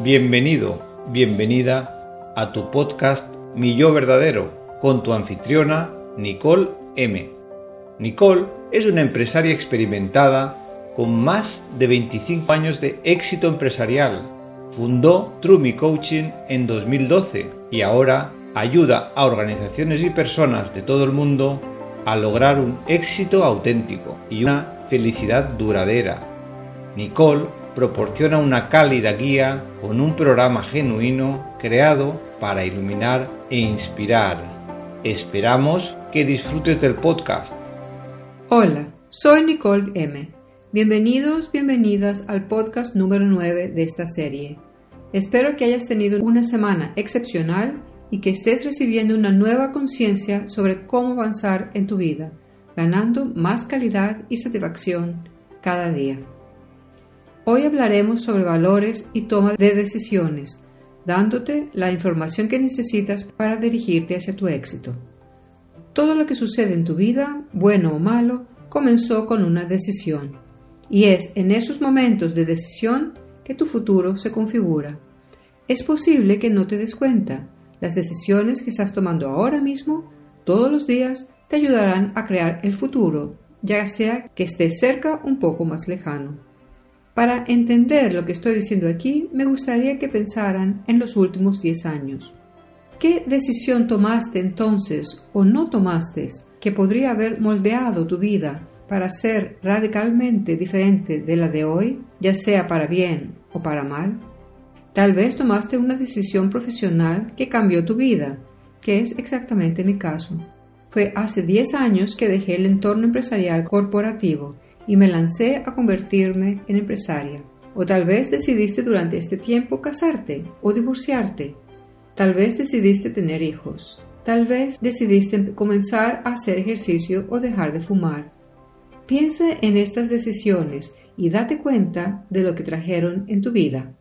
Bienvenido, bienvenida a tu podcast Mi Yo Verdadero con tu anfitriona Nicole M. Nicole es una empresaria experimentada con más de 25 años de éxito empresarial. Fundó True Coaching en 2012 y ahora ayuda a organizaciones y personas de todo el mundo a lograr un éxito auténtico y una felicidad duradera. Nicole proporciona una cálida guía con un programa genuino creado para iluminar e inspirar. Esperamos que disfrutes del podcast. Hola, soy Nicole M. Bienvenidos, bienvenidas al podcast número 9 de esta serie. Espero que hayas tenido una semana excepcional y que estés recibiendo una nueva conciencia sobre cómo avanzar en tu vida, ganando más calidad y satisfacción cada día. Hoy hablaremos sobre valores y toma de decisiones, dándote la información que necesitas para dirigirte hacia tu éxito. Todo lo que sucede en tu vida, bueno o malo, comenzó con una decisión, y es en esos momentos de decisión que tu futuro se configura. Es posible que no te des cuenta. Las decisiones que estás tomando ahora mismo, todos los días, te ayudarán a crear el futuro, ya sea que estés cerca un poco más lejano. Para entender lo que estoy diciendo aquí, me gustaría que pensaran en los últimos 10 años. ¿Qué decisión tomaste entonces o no tomaste que podría haber moldeado tu vida para ser radicalmente diferente de la de hoy, ya sea para bien o para mal? Tal vez tomaste una decisión profesional que cambió tu vida, que es exactamente mi caso. Fue hace 10 años que dejé el entorno empresarial corporativo y me lancé a convertirme en empresaria. O tal vez decidiste durante este tiempo casarte o divorciarte. Tal vez decidiste tener hijos. Tal vez decidiste comenzar a hacer ejercicio o dejar de fumar. Piensa en estas decisiones y date cuenta de lo que trajeron en tu vida.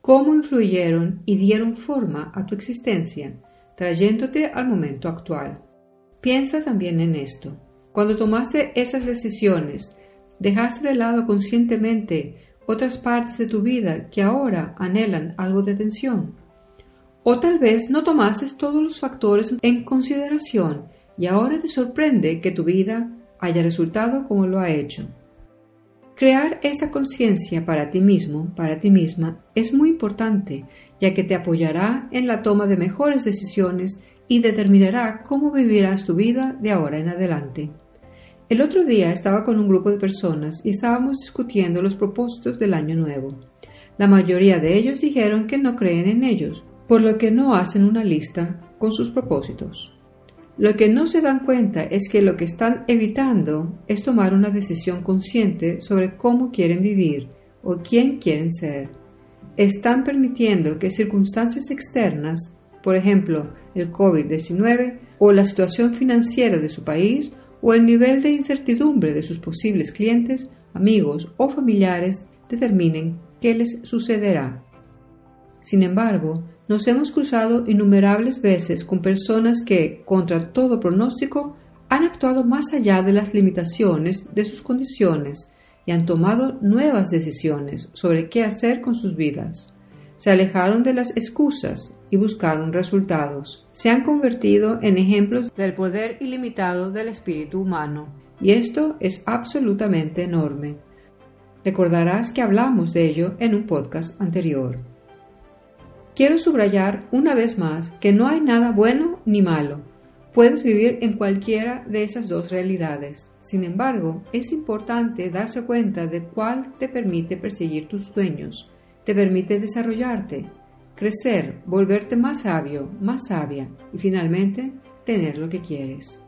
Cómo influyeron y dieron forma a tu existencia, trayéndote al momento actual. Piensa también en esto. Cuando tomaste esas decisiones, dejaste de lado conscientemente otras partes de tu vida que ahora anhelan algo de atención. O tal vez no tomaste todos los factores en consideración y ahora te sorprende que tu vida haya resultado como lo ha hecho. Crear esa conciencia para ti mismo, para ti misma, es muy importante, ya que te apoyará en la toma de mejores decisiones y determinará cómo vivirás tu vida de ahora en adelante. El otro día estaba con un grupo de personas y estábamos discutiendo los propósitos del año nuevo. La mayoría de ellos dijeron que no creen en ellos, por lo que no hacen una lista con sus propósitos. Lo que no se dan cuenta es que lo que están evitando es tomar una decisión consciente sobre cómo quieren vivir o quién quieren ser. Están permitiendo que circunstancias externas, por ejemplo, el COVID-19 o la situación financiera de su país o el nivel de incertidumbre de sus posibles clientes, amigos o familiares determinen qué les sucederá. Sin embargo, nos hemos cruzado innumerables veces con personas que, contra todo pronóstico, han actuado más allá de las limitaciones de sus condiciones y han tomado nuevas decisiones sobre qué hacer con sus vidas. Se alejaron de las excusas y buscaron resultados. Se han convertido en ejemplos del poder ilimitado del espíritu humano. Y esto es absolutamente enorme. Recordarás que hablamos de ello en un podcast anterior. Quiero subrayar una vez más que no hay nada bueno ni malo. Puedes vivir en cualquiera de esas dos realidades. Sin embargo, es importante darse cuenta de cuál te permite perseguir tus sueños, te permite desarrollarte, crecer, volverte más sabio, más sabia y finalmente tener lo que quieres.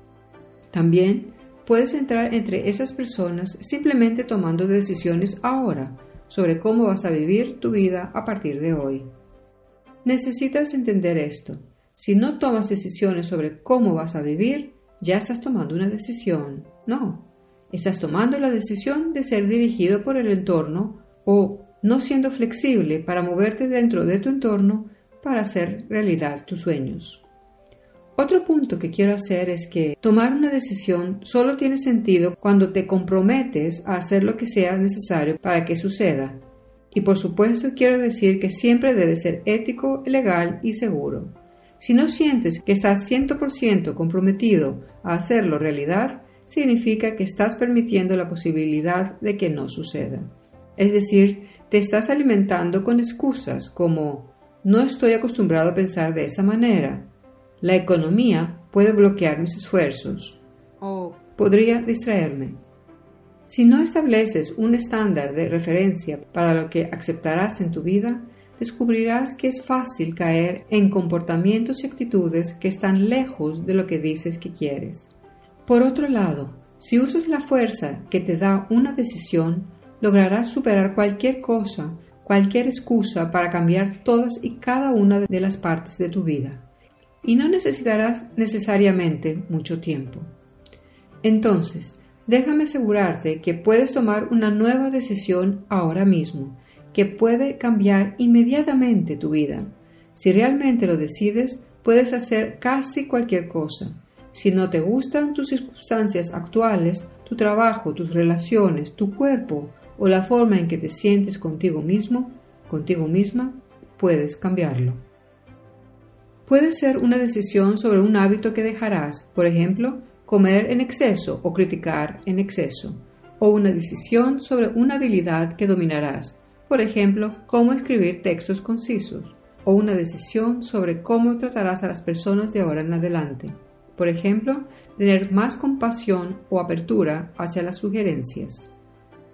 También puedes entrar entre esas personas simplemente tomando decisiones ahora sobre cómo vas a vivir tu vida a partir de hoy. Necesitas entender esto. Si no tomas decisiones sobre cómo vas a vivir, ya estás tomando una decisión. No, estás tomando la decisión de ser dirigido por el entorno o no siendo flexible para moverte dentro de tu entorno para hacer realidad tus sueños. Otro punto que quiero hacer es que tomar una decisión solo tiene sentido cuando te comprometes a hacer lo que sea necesario para que suceda. Y por supuesto quiero decir que siempre debe ser ético, legal y seguro. Si no sientes que estás 100% comprometido a hacerlo realidad, significa que estás permitiendo la posibilidad de que no suceda. Es decir, te estás alimentando con excusas como no estoy acostumbrado a pensar de esa manera. La economía puede bloquear mis esfuerzos o podría distraerme. Si no estableces un estándar de referencia para lo que aceptarás en tu vida, descubrirás que es fácil caer en comportamientos y actitudes que están lejos de lo que dices que quieres. Por otro lado, si usas la fuerza que te da una decisión, lograrás superar cualquier cosa, cualquier excusa para cambiar todas y cada una de las partes de tu vida. Y no necesitarás necesariamente mucho tiempo. Entonces, déjame asegurarte que puedes tomar una nueva decisión ahora mismo, que puede cambiar inmediatamente tu vida. Si realmente lo decides, puedes hacer casi cualquier cosa. Si no te gustan tus circunstancias actuales, tu trabajo, tus relaciones, tu cuerpo o la forma en que te sientes contigo mismo, contigo misma, puedes cambiarlo. Puede ser una decisión sobre un hábito que dejarás, por ejemplo, comer en exceso o criticar en exceso, o una decisión sobre una habilidad que dominarás, por ejemplo, cómo escribir textos concisos, o una decisión sobre cómo tratarás a las personas de ahora en adelante. Por ejemplo, tener más compasión o apertura hacia las sugerencias.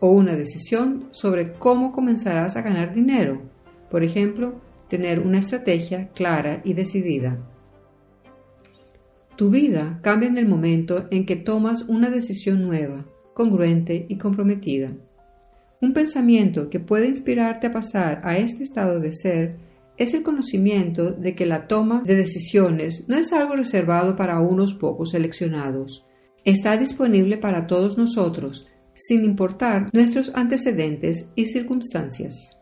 O una decisión sobre cómo comenzarás a ganar dinero. Por ejemplo, tener una estrategia clara y decidida. Tu vida cambia en el momento en que tomas una decisión nueva, congruente y comprometida. Un pensamiento que puede inspirarte a pasar a este estado de ser es el conocimiento de que la toma de decisiones no es algo reservado para unos pocos seleccionados. Está disponible para todos nosotros, sin importar nuestros antecedentes y circunstancias.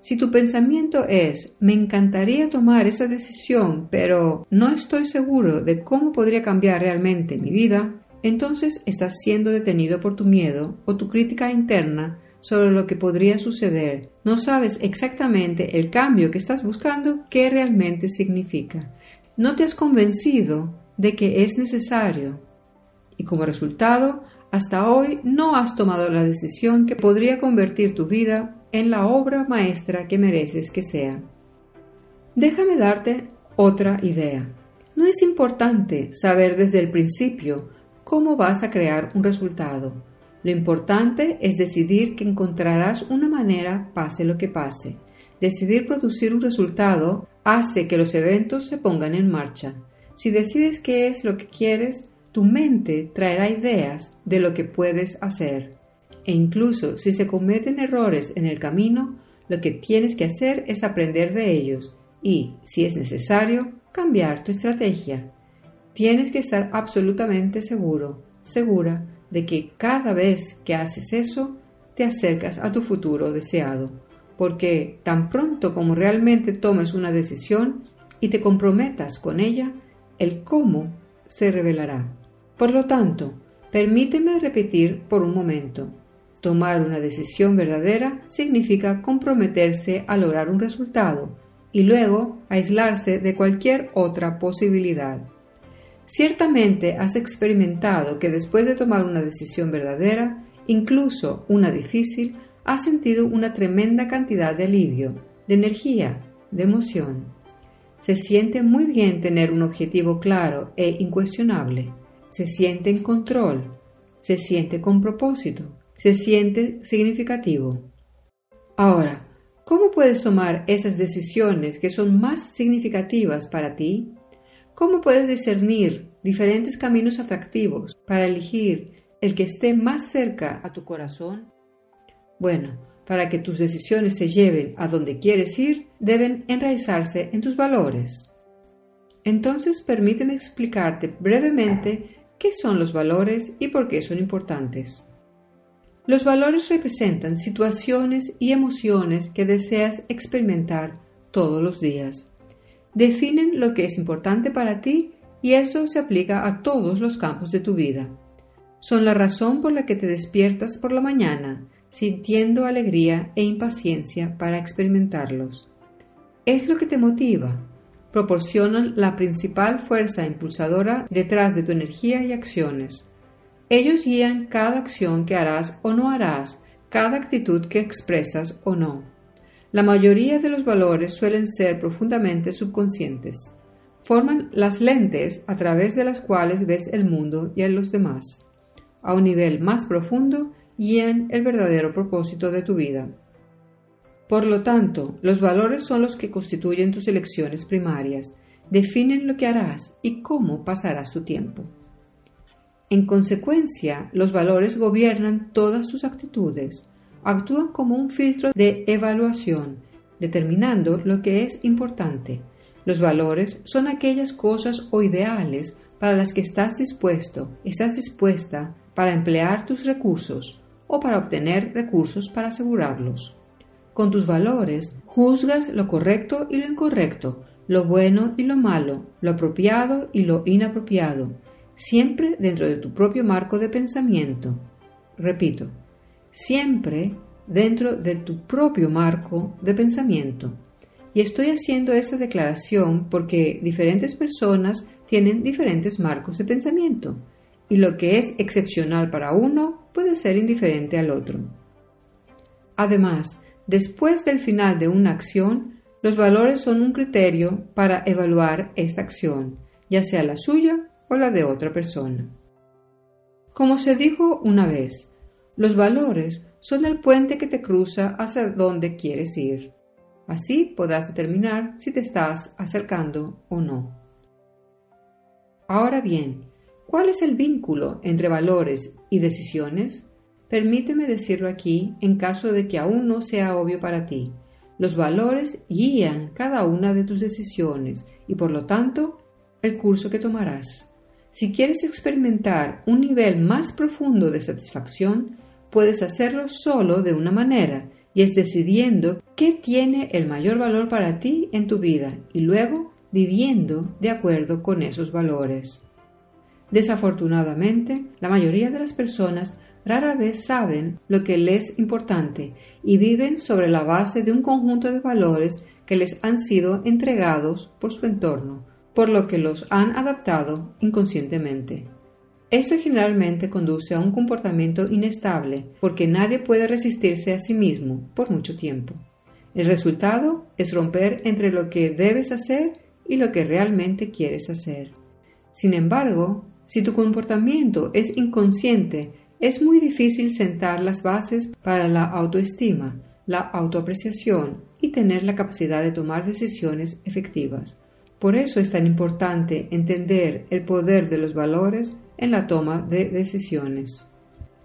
Si tu pensamiento es me encantaría tomar esa decisión, pero no estoy seguro de cómo podría cambiar realmente mi vida, entonces estás siendo detenido por tu miedo o tu crítica interna sobre lo que podría suceder. No sabes exactamente el cambio que estás buscando qué realmente significa. No te has convencido de que es necesario. Y como resultado, hasta hoy no has tomado la decisión que podría convertir tu vida en la obra maestra que mereces que sea. Déjame darte otra idea. No es importante saber desde el principio cómo vas a crear un resultado. Lo importante es decidir que encontrarás una manera pase lo que pase. Decidir producir un resultado hace que los eventos se pongan en marcha. Si decides qué es lo que quieres, tu mente traerá ideas de lo que puedes hacer. E incluso si se cometen errores en el camino, lo que tienes que hacer es aprender de ellos y, si es necesario, cambiar tu estrategia. Tienes que estar absolutamente seguro, segura de que cada vez que haces eso, te acercas a tu futuro deseado, porque tan pronto como realmente tomes una decisión y te comprometas con ella, el cómo se revelará. Por lo tanto, permíteme repetir por un momento. Tomar una decisión verdadera significa comprometerse a lograr un resultado y luego aislarse de cualquier otra posibilidad. Ciertamente has experimentado que después de tomar una decisión verdadera, incluso una difícil, has sentido una tremenda cantidad de alivio, de energía, de emoción. Se siente muy bien tener un objetivo claro e incuestionable. Se siente en control. Se siente con propósito se siente significativo. Ahora, ¿cómo puedes tomar esas decisiones que son más significativas para ti? ¿Cómo puedes discernir diferentes caminos atractivos para elegir el que esté más cerca a tu corazón? Bueno, para que tus decisiones te lleven a donde quieres ir, deben enraizarse en tus valores. Entonces, permíteme explicarte brevemente qué son los valores y por qué son importantes. Los valores representan situaciones y emociones que deseas experimentar todos los días. Definen lo que es importante para ti y eso se aplica a todos los campos de tu vida. Son la razón por la que te despiertas por la mañana, sintiendo alegría e impaciencia para experimentarlos. Es lo que te motiva. Proporcionan la principal fuerza impulsadora detrás de tu energía y acciones. Ellos guían cada acción que harás o no harás, cada actitud que expresas o no. La mayoría de los valores suelen ser profundamente subconscientes. Forman las lentes a través de las cuales ves el mundo y a los demás. A un nivel más profundo, guían el verdadero propósito de tu vida. Por lo tanto, los valores son los que constituyen tus elecciones primarias, definen lo que harás y cómo pasarás tu tiempo. En consecuencia, los valores gobiernan todas tus actitudes, actúan como un filtro de evaluación, determinando lo que es importante. Los valores son aquellas cosas o ideales para las que estás dispuesto, estás dispuesta para emplear tus recursos o para obtener recursos para asegurarlos. Con tus valores juzgas lo correcto y lo incorrecto, lo bueno y lo malo, lo apropiado y lo inapropiado, siempre dentro de tu propio marco de pensamiento. Repito, siempre dentro de tu propio marco de pensamiento. Y estoy haciendo esa declaración porque diferentes personas tienen diferentes marcos de pensamiento, y lo que es excepcional para uno puede ser indiferente al otro. Además, después del final de una acción, los valores son un criterio para evaluar esta acción, ya sea la suya o la de otra persona. Como se dijo una vez, los valores son el puente que te cruza hacia donde quieres ir. Así podrás determinar si te estás acercando o no. Ahora bien, ¿cuál es el vínculo entre valores y decisiones? Permíteme decirlo aquí en caso de que aún no sea obvio para ti. Los valores guían cada una de tus decisiones y por lo tanto el curso que tomarás. Si quieres experimentar un nivel más profundo de satisfacción, puedes hacerlo solo de una manera, y es decidiendo qué tiene el mayor valor para ti en tu vida y luego viviendo de acuerdo con esos valores. Desafortunadamente, la mayoría de las personas rara vez saben lo que les es importante y viven sobre la base de un conjunto de valores que les han sido entregados por su entorno, por lo que los han adaptado inconscientemente. Esto generalmente conduce a un comportamiento inestable porque nadie puede resistirse a sí mismo por mucho tiempo. El resultado es romper entre lo que debes hacer y lo que realmente quieres hacer. Sin embargo, si tu comportamiento es inconsciente, es muy difícil sentar las bases para la autoestima, la autoapreciación y tener la capacidad de tomar decisiones efectivas. Por eso es tan importante entender el poder de los valores en la toma de decisiones.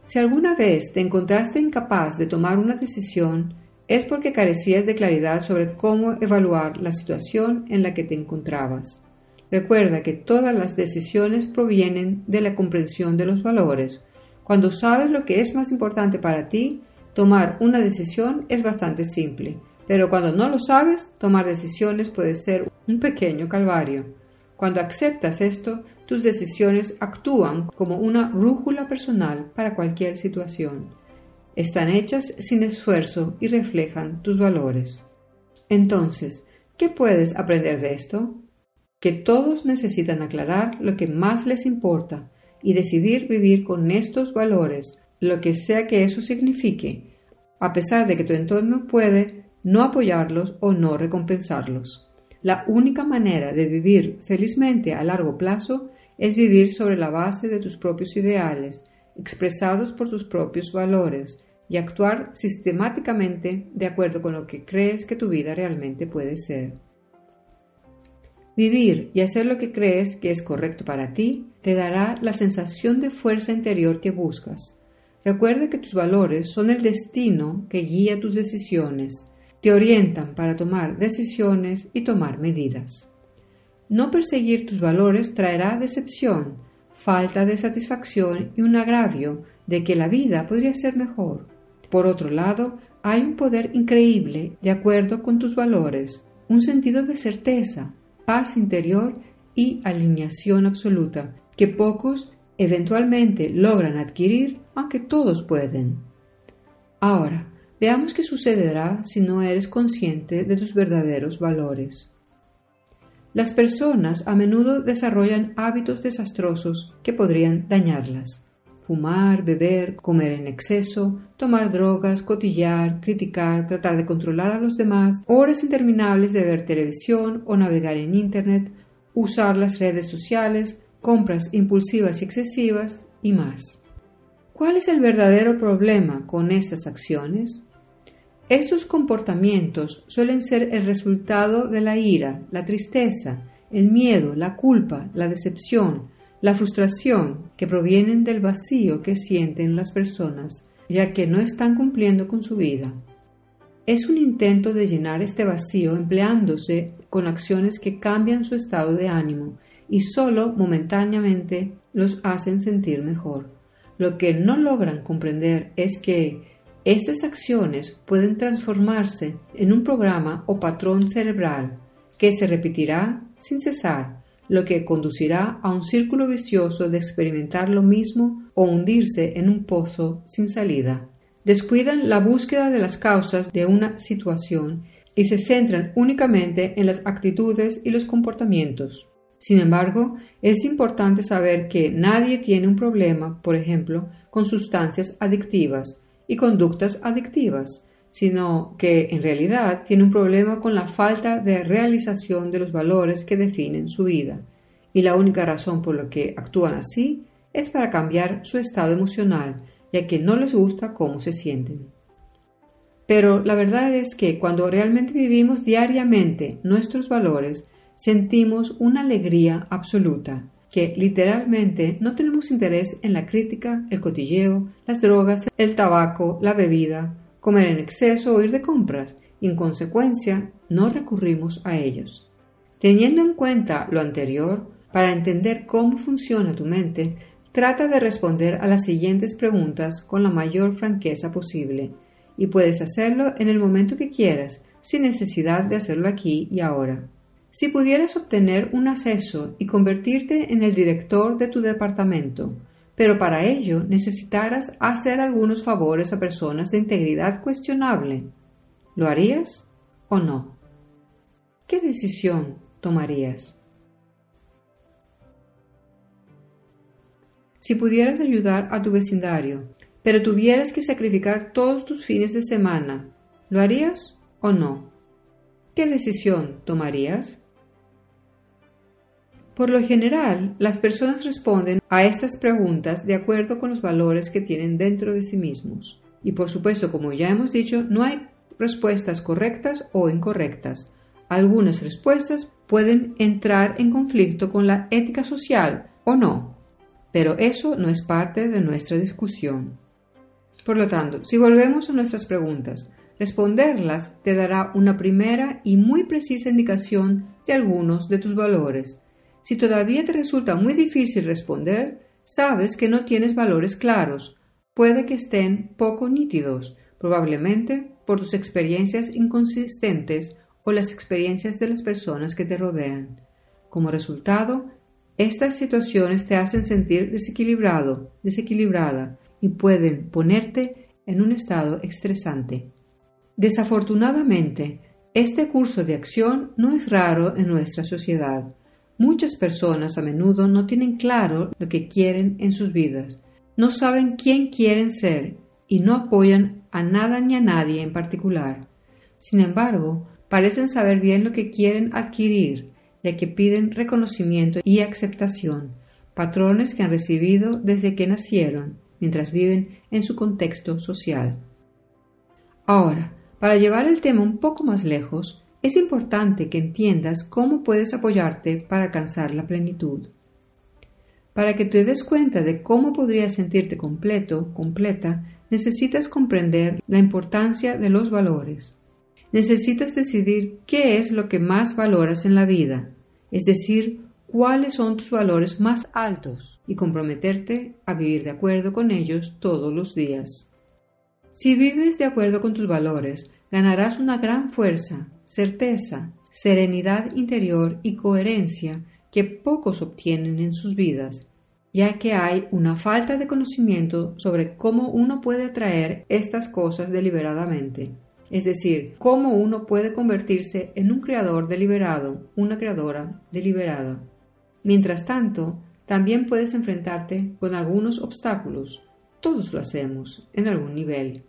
Si alguna vez te encontraste incapaz de tomar una decisión, es porque carecías de claridad sobre cómo evaluar la situación en la que te encontrabas. Recuerda que todas las decisiones provienen de la comprensión de los valores. Cuando sabes lo que es más importante para ti, tomar una decisión es bastante simple. Pero cuando no lo sabes, tomar decisiones puede ser un pequeño calvario. Cuando aceptas esto, tus decisiones actúan como una brújula personal para cualquier situación. Están hechas sin esfuerzo y reflejan tus valores. Entonces, ¿qué puedes aprender de esto? Que todos necesitan aclarar lo que más les importa y decidir vivir con estos valores, lo que sea que eso signifique, a pesar de que tu entorno puede no apoyarlos o no recompensarlos. La única manera de vivir felizmente a largo plazo es vivir sobre la base de tus propios ideales, expresados por tus propios valores, y actuar sistemáticamente de acuerdo con lo que crees que tu vida realmente puede ser. Vivir y hacer lo que crees que es correcto para ti te dará la sensación de fuerza interior que buscas. Recuerda que tus valores son el destino que guía tus decisiones te orientan para tomar decisiones y tomar medidas. No perseguir tus valores traerá decepción, falta de satisfacción y un agravio de que la vida podría ser mejor. Por otro lado, hay un poder increíble de acuerdo con tus valores, un sentido de certeza, paz interior y alineación absoluta, que pocos eventualmente logran adquirir, aunque todos pueden. Ahora, veamos qué sucederá si no eres consciente de tus verdaderos valores. Las personas a menudo desarrollan hábitos desastrosos que podrían dañarlas. Fumar, beber, comer en exceso, tomar drogas, cotillar, criticar, tratar de controlar a los demás, horas interminables de ver televisión o navegar en Internet, usar las redes sociales, compras impulsivas y excesivas y más. ¿Cuál es el verdadero problema con estas acciones? Estos comportamientos suelen ser el resultado de la ira, la tristeza, el miedo, la culpa, la decepción, la frustración que provienen del vacío que sienten las personas, ya que no están cumpliendo con su vida. Es un intento de llenar este vacío empleándose con acciones que cambian su estado de ánimo y solo momentáneamente los hacen sentir mejor. Lo que no logran comprender es que estas acciones pueden transformarse en un programa o patrón cerebral que se repetirá sin cesar, lo que conducirá a un círculo vicioso de experimentar lo mismo o hundirse en un pozo sin salida. Descuidan la búsqueda de las causas de una situación y se centran únicamente en las actitudes y los comportamientos. Sin embargo, es importante saber que nadie tiene un problema, por ejemplo, con sustancias adictivas, y conductas adictivas, sino que en realidad tiene un problema con la falta de realización de los valores que definen su vida, y la única razón por la que actúan así es para cambiar su estado emocional, ya que no les gusta cómo se sienten. Pero la verdad es que cuando realmente vivimos diariamente nuestros valores, sentimos una alegría absoluta, que literalmente no tenemos interés en la crítica, el cotilleo, las drogas, el tabaco, la bebida, comer en exceso o ir de compras, y en consecuencia no recurrimos a ellos. Teniendo en cuenta lo anterior, para entender cómo funciona tu mente, trata de responder a las siguientes preguntas con la mayor franqueza posible, y puedes hacerlo en el momento que quieras, sin necesidad de hacerlo aquí y ahora. Si pudieras obtener un acceso y convertirte en el director de tu departamento, pero para ello necesitaras hacer algunos favores a personas de integridad cuestionable, ¿lo harías o no? ¿Qué decisión tomarías? Si pudieras ayudar a tu vecindario, pero tuvieras que sacrificar todos tus fines de semana, ¿lo harías o no? ¿Qué decisión tomarías? Por lo general, las personas responden a estas preguntas de acuerdo con los valores que tienen dentro de sí mismos. Y por supuesto, como ya hemos dicho, no hay respuestas correctas o incorrectas. Algunas respuestas pueden entrar en conflicto con la ética social o no, pero eso no es parte de nuestra discusión. Por lo tanto, si volvemos a nuestras preguntas, responderlas te dará una primera y muy precisa indicación de algunos de tus valores si todavía te resulta muy difícil responder, sabes que no tienes valores claros, puede que estén poco nítidos, probablemente por tus experiencias inconsistentes o las experiencias de las personas que te rodean. Como resultado, estas situaciones te hacen sentir desequilibrado, desequilibrada y pueden ponerte en un estado estresante. Desafortunadamente, este curso de acción no es raro en nuestra sociedad. Muchas personas a menudo no tienen claro lo que quieren en sus vidas, no saben quién quieren ser y no apoyan a nada ni a nadie en particular. Sin embargo, parecen saber bien lo que quieren adquirir, ya que piden reconocimiento y aceptación, patrones que han recibido desde que nacieron, mientras viven en su contexto social. Ahora, para llevar el tema un poco más lejos, es importante que entiendas cómo puedes apoyarte para alcanzar la plenitud. Para que te des cuenta de cómo podrías sentirte completo, completa, necesitas comprender la importancia de los valores. Necesitas decidir qué es lo que más valoras en la vida, es decir, cuáles son tus valores más altos y comprometerte a vivir de acuerdo con ellos todos los días. Si vives de acuerdo con tus valores, ganarás una gran fuerza, certeza, serenidad interior y coherencia que pocos obtienen en sus vidas. ya que hay una falta de conocimiento sobre cómo uno puede atraer estas cosas deliberadamente, es decir, cómo uno puede convertirse en un creador deliberado, una creadora deliberada. Mientras tanto, también puedes enfrentarte con algunos obstáculos. Todos lo hacemos, en algún nivel.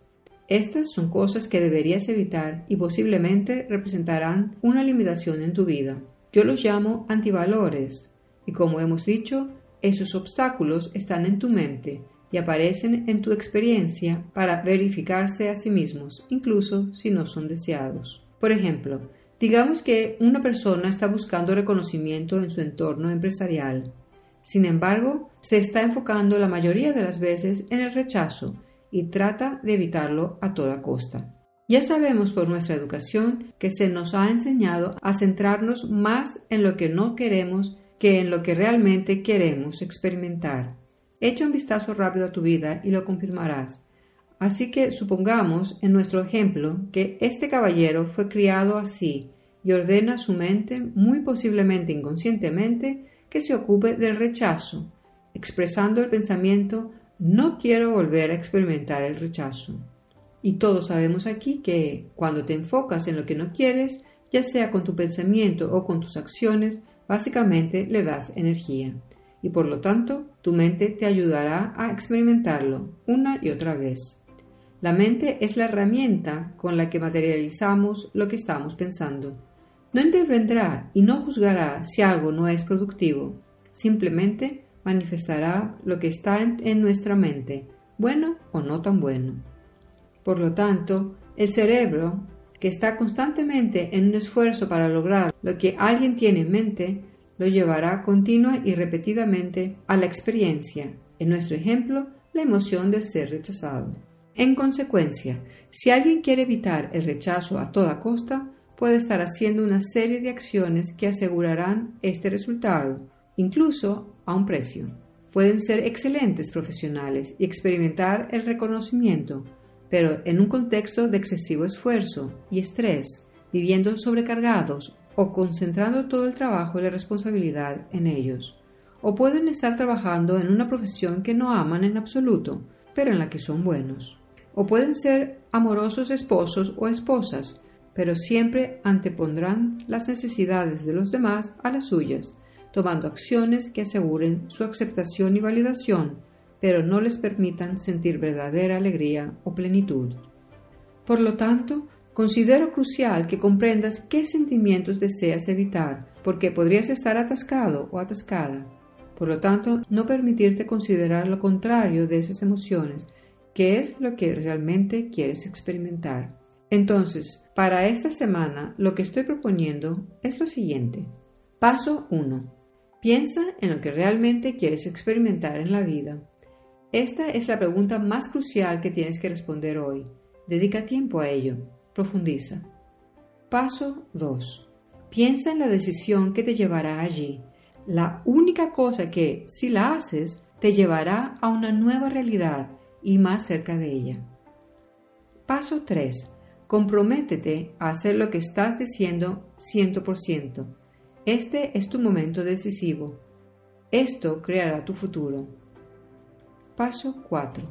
Estas son cosas que deberías evitar y posiblemente representarán una limitación en tu vida. Yo los llamo antivalores y como hemos dicho, esos obstáculos están en tu mente y aparecen en tu experiencia para verificarse a sí mismos, incluso si no son deseados. Por ejemplo, digamos que una persona está buscando reconocimiento en su entorno empresarial. Sin embargo, se está enfocando la mayoría de las veces en el rechazo y trata de evitarlo a toda costa. Ya sabemos por nuestra educación que se nos ha enseñado a centrarnos más en lo que no queremos que en lo que realmente queremos experimentar. Echa un vistazo rápido a tu vida y lo confirmarás. Así que supongamos, en nuestro ejemplo, que este caballero fue criado así y ordena a su mente, muy posiblemente inconscientemente, que se ocupe del rechazo, expresando el pensamiento no quiero volver a experimentar el rechazo. Y todos sabemos aquí que cuando te enfocas en lo que no quieres, ya sea con tu pensamiento o con tus acciones, básicamente le das energía. Y por lo tanto, tu mente te ayudará a experimentarlo una y otra vez. La mente es la herramienta con la que materializamos lo que estamos pensando. No intervendrá y no juzgará si algo no es productivo. Simplemente manifestará lo que está en, nuestra mente, bueno o no tan bueno. Por lo tanto, el cerebro, que está constantemente en un esfuerzo para lograr lo que alguien tiene en mente, lo llevará continua y repetidamente a la experiencia, en nuestro ejemplo, la emoción de ser rechazado. En consecuencia, si alguien quiere evitar el rechazo a toda costa, puede estar haciendo una serie de acciones que asegurarán este resultado, incluso a un precio. Pueden ser excelentes profesionales y experimentar el reconocimiento, pero en un contexto de excesivo esfuerzo y estrés, viviendo sobrecargados o concentrando todo el trabajo y la responsabilidad en ellos. O pueden estar trabajando en una profesión que no aman en absoluto, pero en la que son buenos. O pueden ser amorosos esposos o esposas, pero siempre antepondrán las necesidades de los demás a las suyas, tomando acciones que aseguren su aceptación y validación, pero no les permitan sentir verdadera alegría o plenitud. Por lo tanto, considero crucial que comprendas qué sentimientos deseas evitar, porque podrías estar atascado o atascada. Por lo tanto, no permitirte considerar lo contrario de esas emociones, que es lo que realmente quieres experimentar. Entonces, para esta semana, lo que estoy proponiendo es lo siguiente. Paso 1. Piensa en lo que realmente quieres experimentar en la vida. Esta es la pregunta más crucial que tienes que responder hoy. Dedica tiempo a ello. Profundiza. Paso 2. Piensa en la decisión que te llevará allí. La única cosa que, si la haces, te llevará a una nueva realidad y más cerca de ella. Paso 3. Comprométete a hacer lo que estás diciendo 100%. Este es tu momento decisivo. Esto creará tu futuro. Paso 4.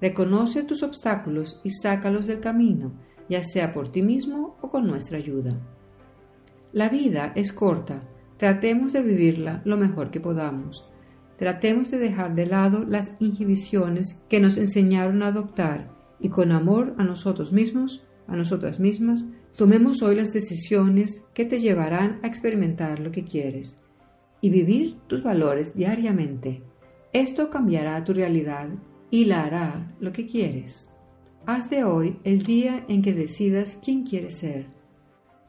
Reconoce tus obstáculos y sácalos del camino, ya sea por ti mismo o con nuestra ayuda. La vida es corta. Tratemos de vivirla lo mejor que podamos. Tratemos de dejar de lado las inhibiciones que nos enseñaron a adoptar y con amor a nosotros mismos, a nosotras mismas, Tomemos hoy las decisiones que te llevarán a experimentar lo que quieres y vivir tus valores diariamente. Esto cambiará tu realidad y la hará lo que quieres. Haz de hoy el día en que decidas quién quieres ser.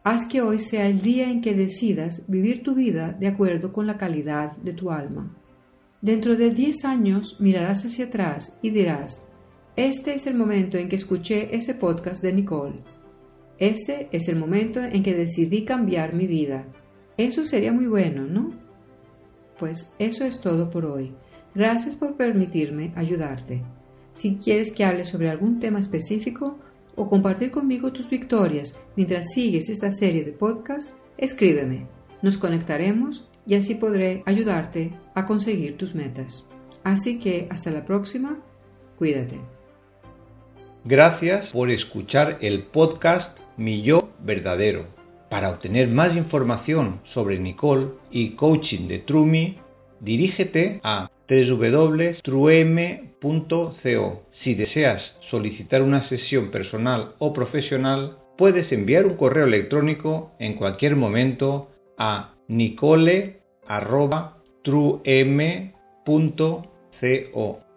Haz que hoy sea el día en que decidas vivir tu vida de acuerdo con la calidad de tu alma. Dentro de 10 años mirarás hacia atrás y dirás, este es el momento en que escuché ese podcast de Nicole ese es el momento en que decidí cambiar mi vida. Eso sería muy bueno, ¿no? Pues eso es todo por hoy. Gracias por permitirme ayudarte. Si quieres que hable sobre algún tema específico o compartir conmigo tus victorias mientras sigues esta serie de podcasts, escríbeme. Nos conectaremos y así podré ayudarte a conseguir tus metas. Así que hasta la próxima, cuídate. Gracias por escuchar el podcast Mi Yo Verdadero. Para obtener más información sobre Nicole y coaching de Trumi, dirígete a www.truem.co. Si deseas solicitar una sesión personal o profesional, puedes enviar un correo electrónico en cualquier momento a nicole.truem.co.